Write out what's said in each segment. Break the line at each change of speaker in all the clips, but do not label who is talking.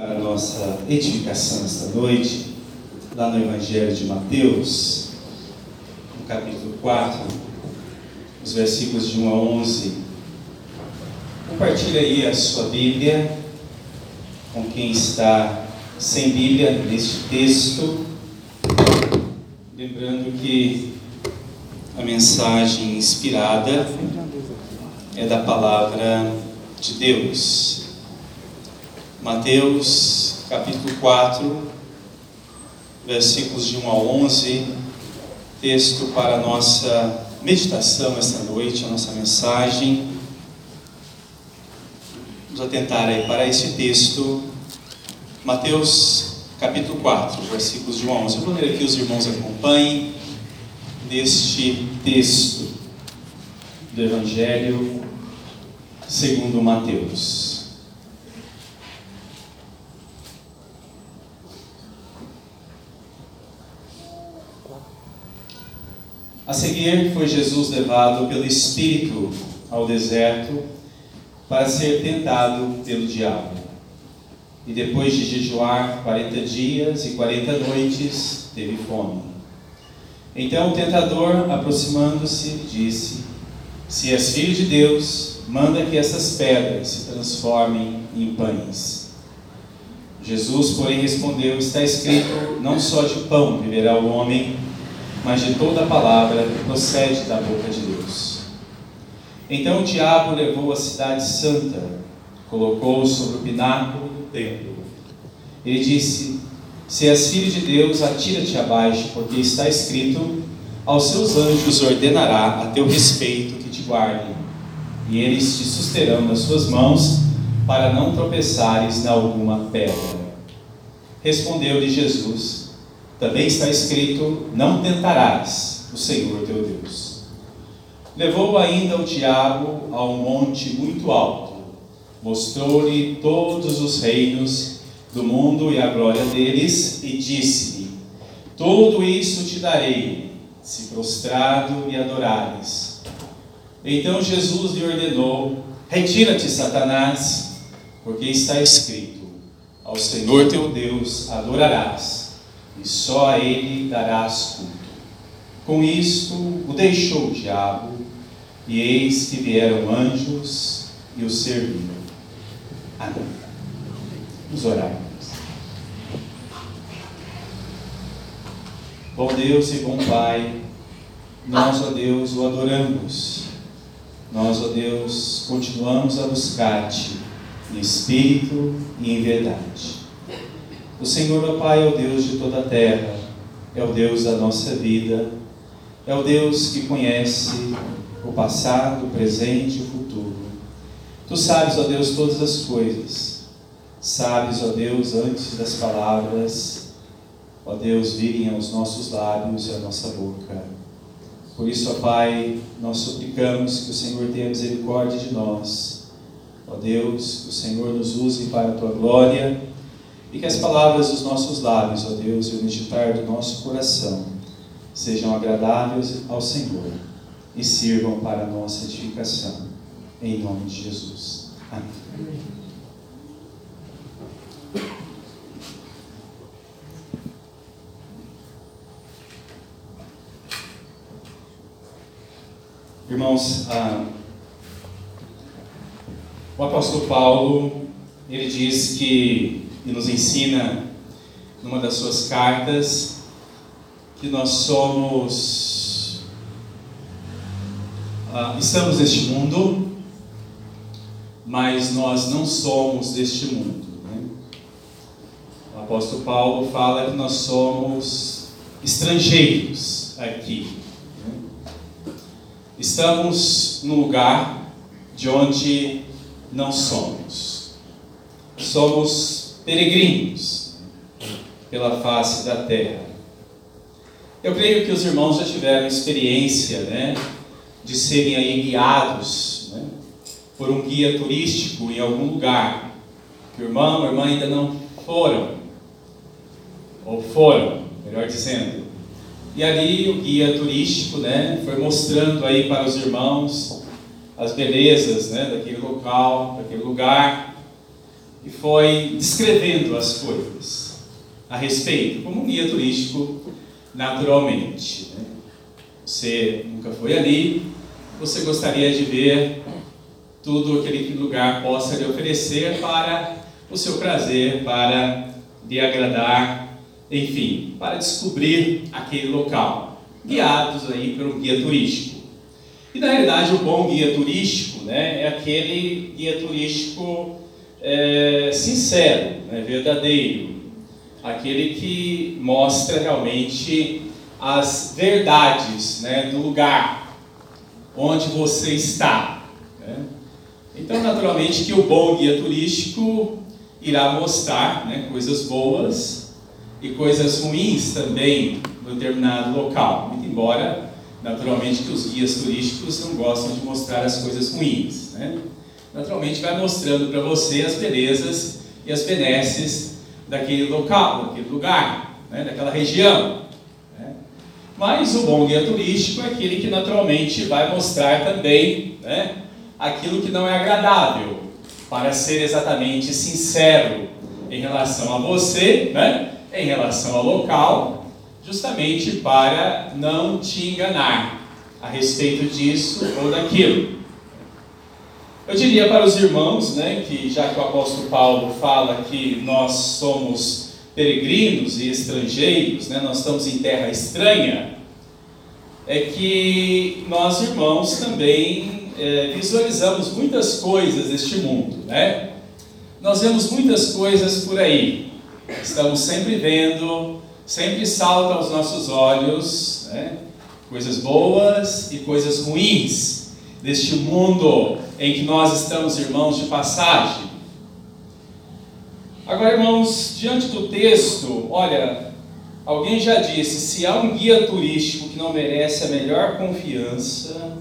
para a nossa edificação esta noite, lá no Evangelho de Mateus, no capítulo 4, os versículos de 1 a 11. Compartilhe aí a sua Bíblia com quem está sem Bíblia neste texto. Lembrando que a mensagem inspirada é da palavra de Deus. Mateus capítulo 4, versículos de 1 a 11, texto para a nossa meditação esta noite, a nossa mensagem. Vamos atentar aí para esse texto, Mateus capítulo 4, versículos de 1 a 11. Eu vou ler aqui, os irmãos acompanhem neste texto do Evangelho segundo Mateus. A seguir, foi Jesus levado pelo Espírito ao deserto para ser tentado pelo diabo. E depois de jejuar quarenta dias e quarenta noites, teve fome. Então o tentador, aproximando-se, disse: Se és filho de Deus, manda que essas pedras se transformem em pães. Jesus, porém, respondeu: Está escrito: Não só de pão viverá o homem, mas de toda a palavra que procede da boca de Deus. Então o diabo levou a cidade santa, colocou-o sobre o pináculo do templo. Ele disse: Se és filho de Deus, atira-te abaixo, porque está escrito: Aos seus anjos ordenará a teu respeito que te guardem, e eles te susterão nas suas mãos, para não tropeçares na alguma pedra. Respondeu-lhe Jesus: também está escrito: Não tentarás o Senhor teu Deus. Levou ainda o diabo a um monte muito alto, mostrou-lhe todos os reinos do mundo e a glória deles, e disse-lhe: Tudo isso te darei, se prostrado me adorares. Então Jesus lhe ordenou: Retira-te, Satanás, porque está escrito: Ao Senhor teu Deus adorarás e só a ele darás culto. Com isto o deixou o diabo, e eis que vieram anjos e o serviram. Amém. Vamos orar. Bom Deus e bom Pai, nós, ó Deus, o adoramos. Nós, ó Deus, continuamos a buscar-te em espírito e em verdade. O Senhor, ó Pai, é o Deus de toda a terra, é o Deus da nossa vida, é o Deus que conhece o passado, o presente e o futuro. Tu sabes, ó Deus, todas as coisas. Sabes, ó Deus, antes das palavras, ó Deus, virem aos nossos lábios e à nossa boca. Por isso, ó Pai, nós suplicamos que o Senhor tenha misericórdia de nós. Ó Deus, que o Senhor nos use para a tua glória e que as palavras dos nossos lábios, ó Deus, e o meditar do nosso coração sejam agradáveis ao Senhor e sirvam para a nossa edificação. Em nome de Jesus. Amém. Irmãos, ah, o apóstolo Paulo, ele diz que e nos ensina numa das suas cartas que nós somos uh, estamos neste mundo, mas nós não somos deste mundo. Né? O apóstolo Paulo fala que nós somos estrangeiros aqui. Né? Estamos no lugar de onde não somos. Somos peregrinos pela face da terra. Eu creio que os irmãos já tiveram experiência, né, de serem aí guiados, né, por um guia turístico em algum lugar. Que o irmão, a irmã ainda não foram, ou foram, melhor dizendo. E ali o guia turístico, né, foi mostrando aí para os irmãos as belezas, né, daquele local, daquele lugar e foi descrevendo as coisas a respeito, como um guia turístico, naturalmente. Né? Você nunca foi ali, você gostaria de ver tudo aquele lugar possa lhe oferecer para o seu prazer, para lhe agradar, enfim, para descobrir aquele local, guiados aí por um guia turístico. E na realidade o bom guia turístico né, é aquele guia turístico é, sincero, né, verdadeiro, aquele que mostra realmente as verdades né, do lugar onde você está. Né? Então, naturalmente, que o bom guia turístico irá mostrar né, coisas boas e coisas ruins também no determinado local. Muito embora, naturalmente, que os guias turísticos não gostam de mostrar as coisas ruins. Né? Naturalmente, vai mostrando para você as belezas e as benesses daquele local, daquele lugar, né, daquela região. Né? Mas o bom guia turístico é aquele que naturalmente vai mostrar também né, aquilo que não é agradável, para ser exatamente sincero em relação a você, né, em relação ao local, justamente para não te enganar a respeito disso ou daquilo. Eu diria para os irmãos, né, que já que o apóstolo Paulo fala que nós somos peregrinos e estrangeiros, né, nós estamos em terra estranha, é que nós irmãos também é, visualizamos muitas coisas deste mundo, né? Nós vemos muitas coisas por aí, estamos sempre vendo, sempre salta aos nossos olhos, né? coisas boas e coisas ruins deste mundo em que nós estamos, irmãos, de passagem. Agora, irmãos, diante do texto, olha, alguém já disse: se há um guia turístico que não merece a melhor confiança,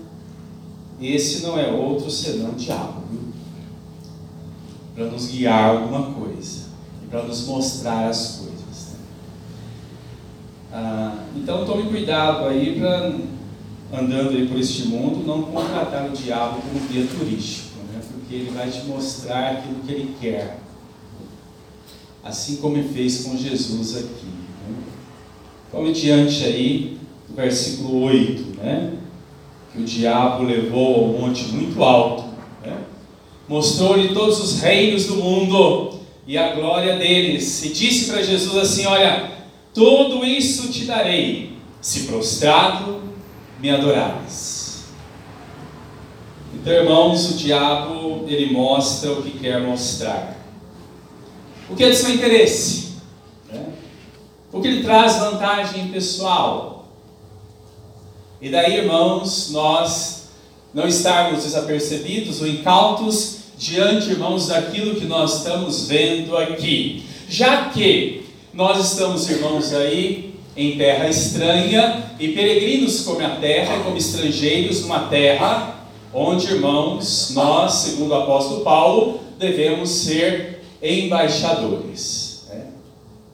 esse não é outro senão o diabo, para nos guiar alguma coisa e para nos mostrar as coisas. Né? Ah, então, tome cuidado aí para andando aí por este mundo, não contratar o diabo como guia turístico, né? porque ele vai te mostrar aquilo que ele quer. Assim como ele fez com Jesus aqui. Né? Como diante aí, do versículo 8, né? que o diabo levou ao monte muito alto, né? mostrou-lhe todos os reinos do mundo e a glória deles, e disse para Jesus assim: Olha, tudo isso te darei, se prostrado me adorais. Então, irmãos, o diabo ele mostra o que quer mostrar. O que é de seu interesse? Né? O que ele traz vantagem pessoal? E daí, irmãos, nós não estarmos desapercebidos ou incautos diante, irmãos, daquilo que nós estamos vendo aqui. Já que nós estamos, irmãos, aí em terra estranha e peregrinos como a terra e como estrangeiros numa terra onde, irmãos, nós, segundo o apóstolo Paulo, devemos ser embaixadores. Né?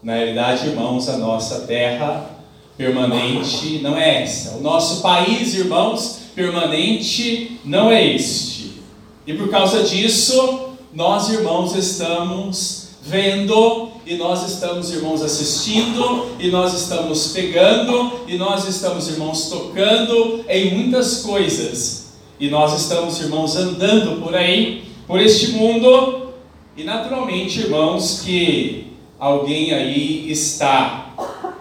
Na realidade, irmãos, a nossa terra permanente não é essa. O nosso país, irmãos, permanente não é este. E por causa disso, nós, irmãos, estamos vendo e nós estamos, irmãos, assistindo, e nós estamos pegando, e nós estamos, irmãos, tocando em muitas coisas, e nós estamos, irmãos, andando por aí, por este mundo, e naturalmente, irmãos, que alguém aí está,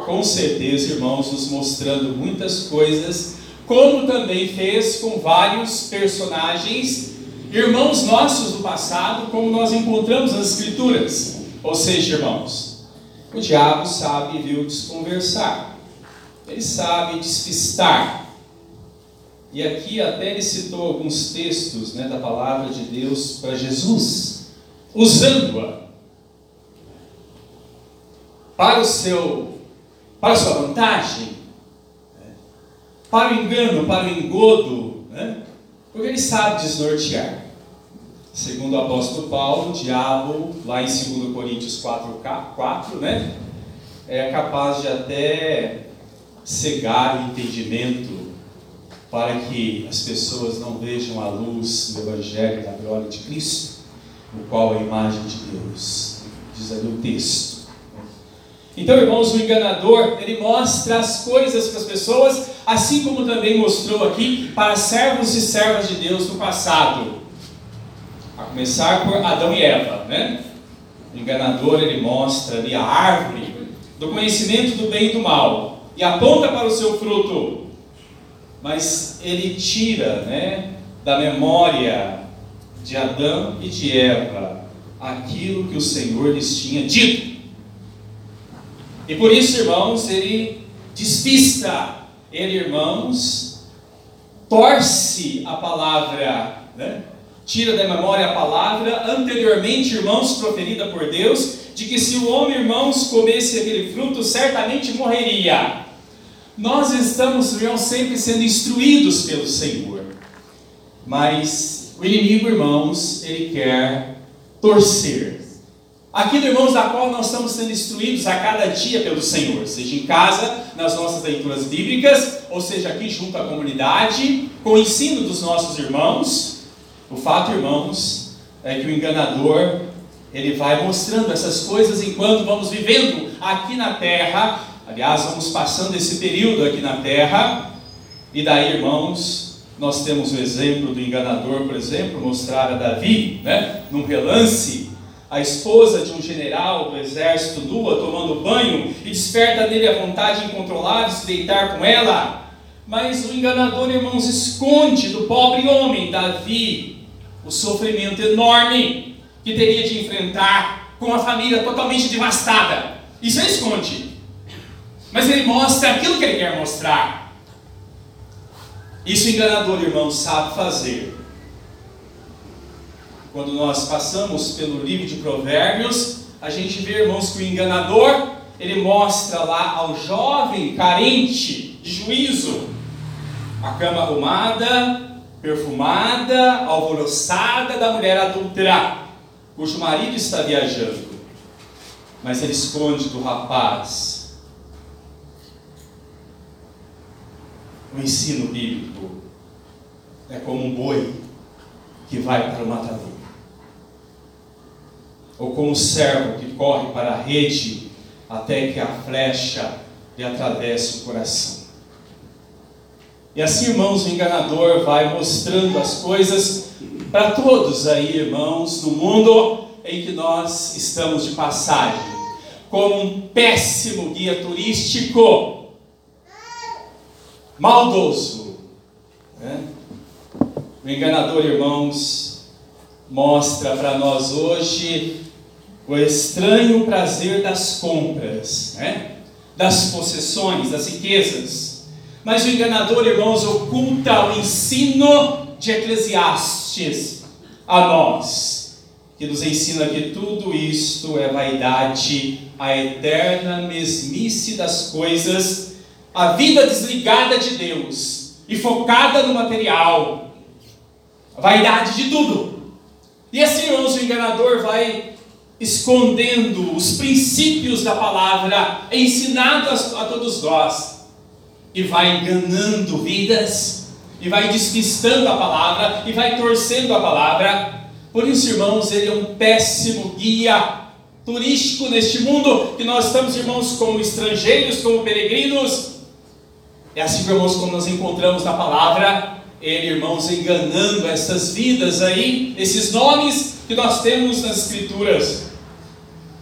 com certeza, irmãos, nos mostrando muitas coisas, como também fez com vários personagens, irmãos nossos do passado, como nós encontramos nas Escrituras. Ou seja, irmãos, o diabo sabe, viu, desconversar. Ele sabe despistar. E aqui até ele citou alguns textos né, da palavra de Deus para Jesus, usando-a para o seu, para a sua vantagem, né, para o engano, para o engodo, né, porque ele sabe desnortear. Segundo o apóstolo Paulo, o diabo, lá em 2 Coríntios 4, 4 né, é capaz de até cegar o entendimento para que as pessoas não vejam a luz do Evangelho da glória de Cristo. o qual é a imagem de Deus. Diz ali o texto. Então, irmãos, o enganador, ele mostra as coisas para as pessoas, assim como também mostrou aqui para servos e servas de Deus no passado. Começar por Adão e Eva, né? O enganador, ele mostra ali a árvore do conhecimento do bem e do mal e aponta para o seu fruto. Mas ele tira, né, da memória de Adão e de Eva aquilo que o Senhor lhes tinha dito. E por isso, irmãos, ele despista, ele, irmãos, torce a palavra, né? Tira da memória a palavra anteriormente, irmãos, proferida por Deus, de que se o homem, irmãos, comesse aquele fruto, certamente morreria. Nós estamos, irmãos, sempre sendo instruídos pelo Senhor, mas o inimigo, irmãos, ele quer torcer Aquilo, irmãos, da qual nós estamos sendo instruídos a cada dia pelo Senhor, seja em casa, nas nossas leituras bíblicas, ou seja aqui junto à comunidade, com o ensino dos nossos irmãos. O fato, irmãos, é que o enganador, ele vai mostrando essas coisas enquanto vamos vivendo aqui na terra. Aliás, vamos passando esse período aqui na terra. E daí, irmãos, nós temos o exemplo do enganador, por exemplo, mostrar a Davi, né, num relance a esposa de um general do exército nua tomando banho e desperta nele a vontade incontrolável de se deitar com ela. Mas o enganador, irmãos, esconde do pobre homem, Davi, o sofrimento enorme que teria de enfrentar com a família totalmente devastada. Isso ele esconde. Mas ele mostra aquilo que ele quer mostrar. Isso o enganador, irmãos, sabe fazer quando nós passamos pelo livro de Provérbios, a gente vê, irmãos, que o enganador, ele mostra lá ao jovem carente de juízo a cama arrumada, perfumada, alvoroçada da mulher adulta, cujo marido está viajando. Mas ele esconde do rapaz o ensino bíblico. É como um boi que vai para o matador ou como o servo que corre para a rede até que a flecha lhe atravesse o coração. E assim, irmãos, o enganador vai mostrando as coisas para todos aí, irmãos, no mundo em que nós estamos de passagem, como um péssimo guia turístico, maldoso. Né? O enganador, irmãos, mostra para nós hoje o estranho prazer das compras, né? das possessões, das riquezas. Mas o enganador, irmãos, oculta o ensino de Eclesiastes a nós, que nos ensina que tudo isto é vaidade, a eterna mesmice das coisas, a vida desligada de Deus e focada no material, a vaidade de tudo. E assim, irmãos, o enganador vai escondendo os princípios da palavra ensinados a todos nós, e vai enganando vidas, e vai despistando a palavra, e vai torcendo a palavra. Por isso, irmãos, ele é um péssimo guia turístico neste mundo, que nós estamos, irmãos, como estrangeiros, como peregrinos. É assim, irmãos, como nós encontramos na palavra, ele, irmãos, enganando essas vidas aí, esses nomes que nós temos nas Escrituras.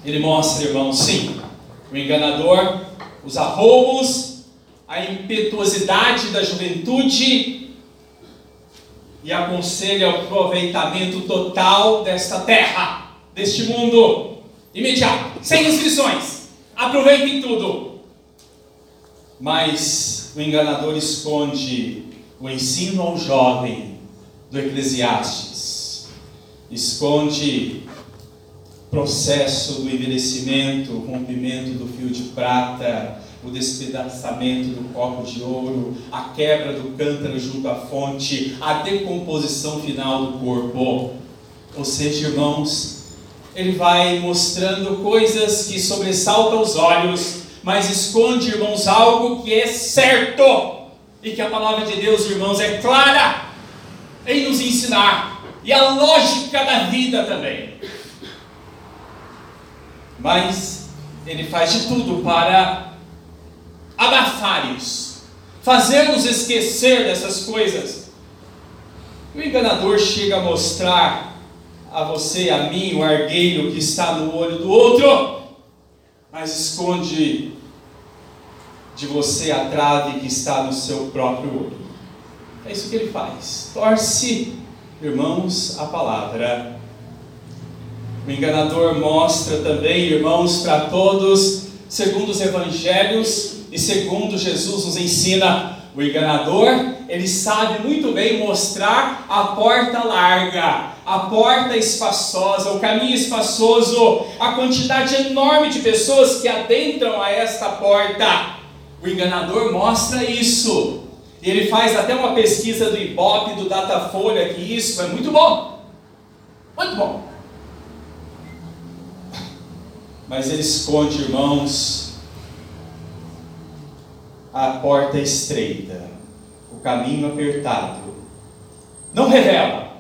Ele mostra, irmãos, sim, o enganador, os arroubos, a impetuosidade da juventude e aconselha o aproveitamento total desta terra, deste mundo, imediato, sem restrições. Aproveitem tudo. Mas o enganador esconde o ensino ao jovem do Eclesiastes, esconde processo do envelhecimento, o rompimento do fio de prata, o despedaçamento do copo de ouro, a quebra do cântaro junto à fonte, a decomposição final do corpo. Ou seja, irmãos, ele vai mostrando coisas que sobressaltam os olhos, mas esconde, irmãos, algo que é certo e que a palavra de Deus, irmãos, é clara em nos ensinar.
e a lógica da vida também. Mas ele faz de tudo para abafar isso, fazer-nos esquecer dessas coisas. O enganador chega a mostrar a você, a mim, o argueiro que está no olho do outro, mas esconde de você a trave que está no seu próprio olho. É isso que ele faz. Torce, irmãos, a palavra. O enganador mostra também, irmãos, para todos, segundo os evangelhos e segundo Jesus nos ensina, o enganador, ele sabe muito bem mostrar a porta larga, a porta espaçosa, o caminho espaçoso, a quantidade enorme de pessoas que adentram a esta porta. O enganador mostra isso. Ele faz até uma pesquisa do Ibope, do Datafolha, que isso é muito bom. Muito bom. Mas ele esconde, irmãos, a porta estreita, o caminho apertado. Não revela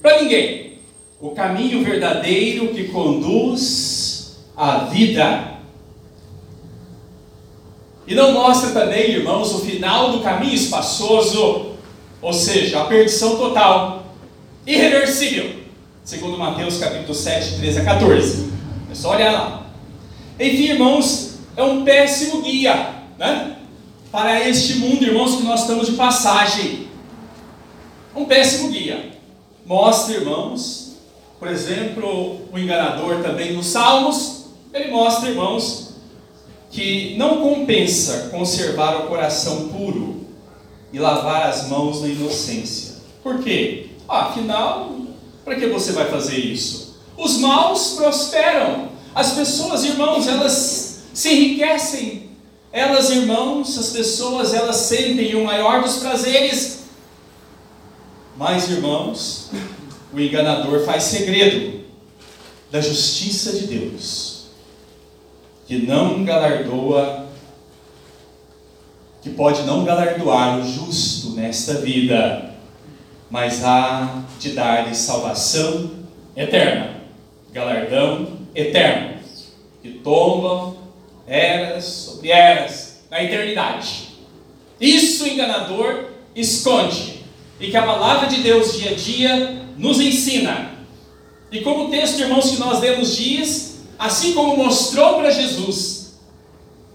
para ninguém o caminho verdadeiro que conduz à vida. E não mostra também, irmãos, o final do caminho espaçoso, ou seja, a perdição total, irreversível, segundo Mateus capítulo 7, 13 a 14. É só olhar lá. Enfim, irmãos, é um péssimo guia, né? Para este mundo, irmãos, que nós estamos de passagem. Um péssimo guia. Mostra, irmãos, por exemplo, o enganador também nos Salmos, ele mostra, irmãos, que não compensa conservar o coração puro e lavar as mãos na inocência. Por quê? Ah, afinal, para que você vai fazer isso? Os maus prosperam. As pessoas, irmãos, elas se enriquecem. Elas, irmãos, as pessoas, elas sentem o maior dos prazeres. Mas, irmãos, o enganador faz segredo da justiça de Deus que não galardoa, que pode não galardoar o justo nesta vida, mas há de dar-lhe salvação eterna, galardão eterno, que tomba eras sobre eras na eternidade. Isso o enganador esconde, e que a palavra de Deus dia a dia nos ensina. E como o texto, irmãos, que nós lemos diz, assim como mostrou para Jesus,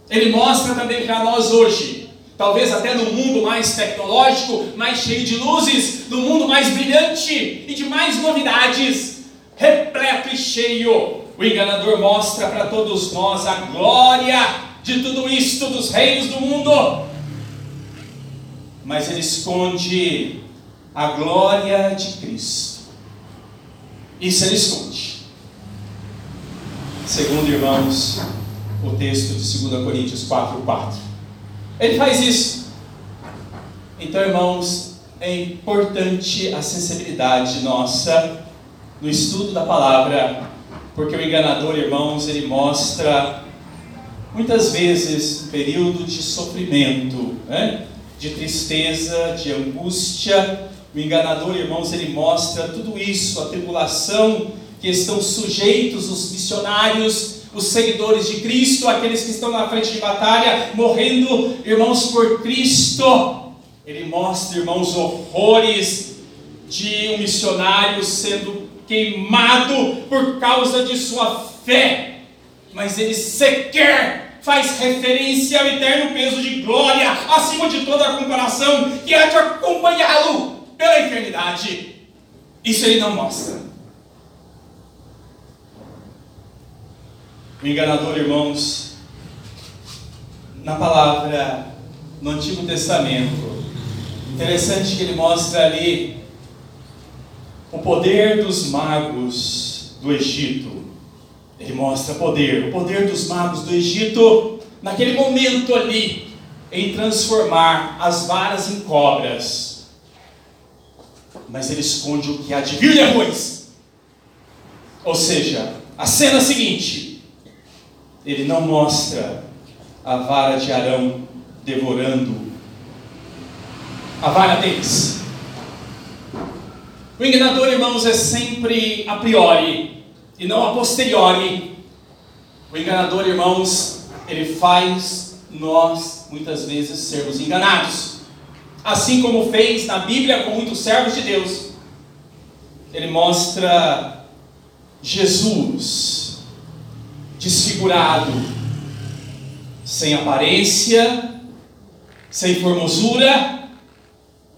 ele mostra também para nós hoje. Talvez até no mundo mais tecnológico, mais cheio de luzes, no mundo mais brilhante e de mais novidades, repleto e cheio, o enganador mostra para todos nós a glória de tudo isto dos reinos do mundo. Mas ele esconde a glória de Cristo. Isso ele esconde. Segundo, irmãos, o texto de 2 Coríntios 4, 4. Ele faz isso. Então, irmãos, é importante a sensibilidade nossa no estudo da palavra, porque o enganador, irmãos, ele mostra muitas vezes um período de sofrimento, né? de tristeza, de angústia. O enganador, irmãos, ele mostra tudo isso, a tribulação que estão sujeitos os missionários, os seguidores de Cristo, aqueles que estão na frente de batalha, morrendo, irmãos, por Cristo. Ele mostra, irmãos, horrores de um missionário sendo queimado por causa de sua fé, mas ele sequer faz referência ao eterno peso de glória, acima de toda a comparação, que há de acompanhá-lo pela eternidade. Isso ele não mostra. O enganador, irmãos, na palavra, no Antigo Testamento, interessante que ele mostra ali o poder dos magos do Egito. Ele mostra poder, o poder dos magos do Egito, naquele momento ali, em transformar as varas em cobras. Mas ele esconde o que há de vir depois. Ou seja, a cena seguinte: ele não mostra a vara de Arão devorando a vara deles. O enganador, irmãos, é sempre a priori e não a posteriori. O enganador, irmãos, ele faz nós muitas vezes sermos enganados. Assim como fez na Bíblia com muitos servos de Deus. Ele mostra Jesus desfigurado, sem aparência, sem formosura,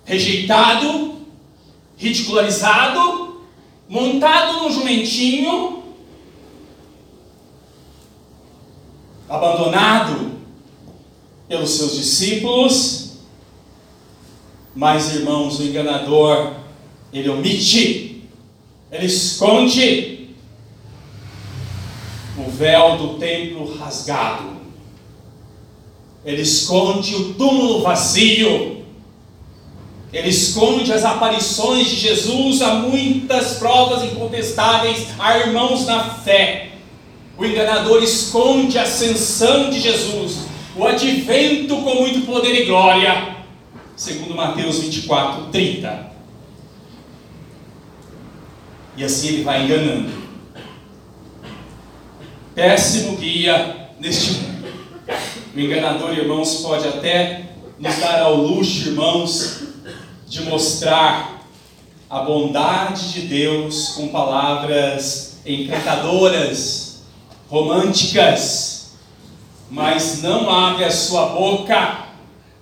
rejeitado, ridicularizado, montado num jumentinho, abandonado pelos seus discípulos. Mas, irmãos, o enganador, ele omite, ele esconde o véu do templo rasgado, ele esconde o túmulo vazio, ele esconde as aparições de Jesus a muitas provas incontestáveis a irmãos na fé. O enganador esconde a ascensão de Jesus, o advento com muito poder e glória, segundo Mateus 24, 30. E assim ele vai enganando. Péssimo guia neste mundo. O enganador, irmãos, pode até nos dar ao luxo, irmãos, de mostrar a bondade de Deus com palavras encantadoras, românticas, mas não abre a sua boca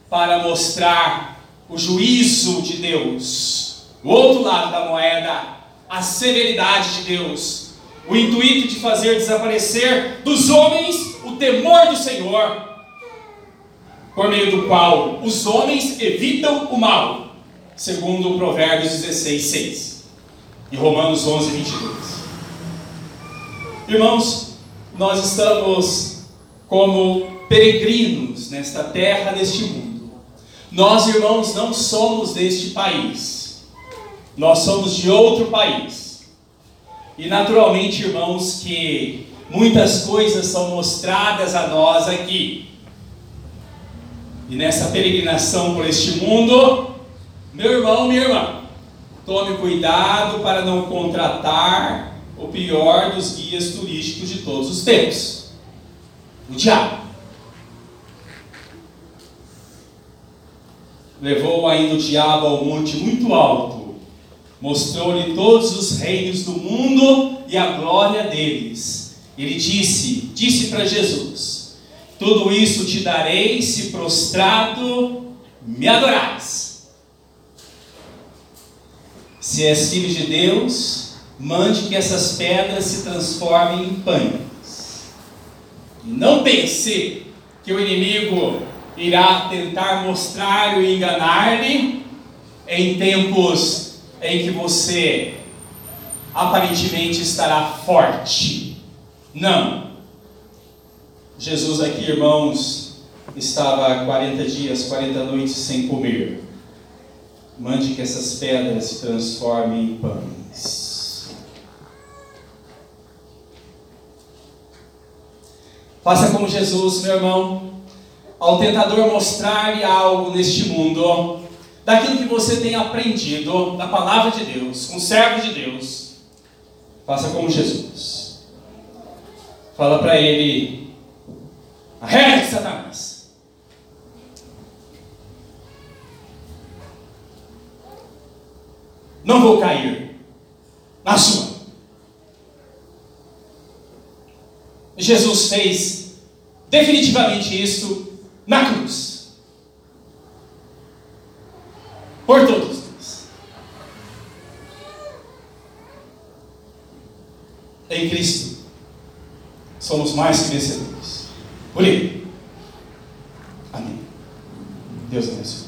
para mostrar o juízo de Deus. O outro lado da moeda, a severidade de Deus, o intuito de fazer desaparecer dos homens o temor do Senhor, por meio do qual os homens evitam o mal segundo Provérbios 16, 6 e Romanos 11, 22. Irmãos, nós estamos como peregrinos nesta terra, neste mundo. Nós, irmãos, não somos deste país, nós somos de outro país. E naturalmente, irmãos, que muitas coisas são mostradas a nós aqui. E nessa peregrinação por este mundo, meu irmão, minha irmã, tome cuidado para não contratar o pior dos guias turísticos de todos os tempos o diabo. Levou ainda o diabo ao monte muito alto, mostrou-lhe todos os reinos do mundo e a glória deles. Ele disse: Disse para Jesus: Tudo isso te darei se prostrado me adorares. Se és filho de Deus, mande que essas pedras se transformem em pães. Não pense que o inimigo irá tentar mostrar e enganar-lhe em tempos em que você aparentemente estará forte. Não. Jesus aqui, irmãos, estava 40 dias, 40 noites sem comer. Mande que essas pedras se transformem em pães. Faça como Jesus, meu irmão, ao tentador mostrar-lhe algo neste mundo, daquilo que você tem aprendido da palavra de Deus, com servo de Deus. Faça como Jesus. Fala para ele: arrede Satanás. Não vou cair na sua. Jesus fez definitivamente isso na cruz. Por todos nós. Em Cristo somos mais que vencedores. Por ele. Amém. Deus abençoe.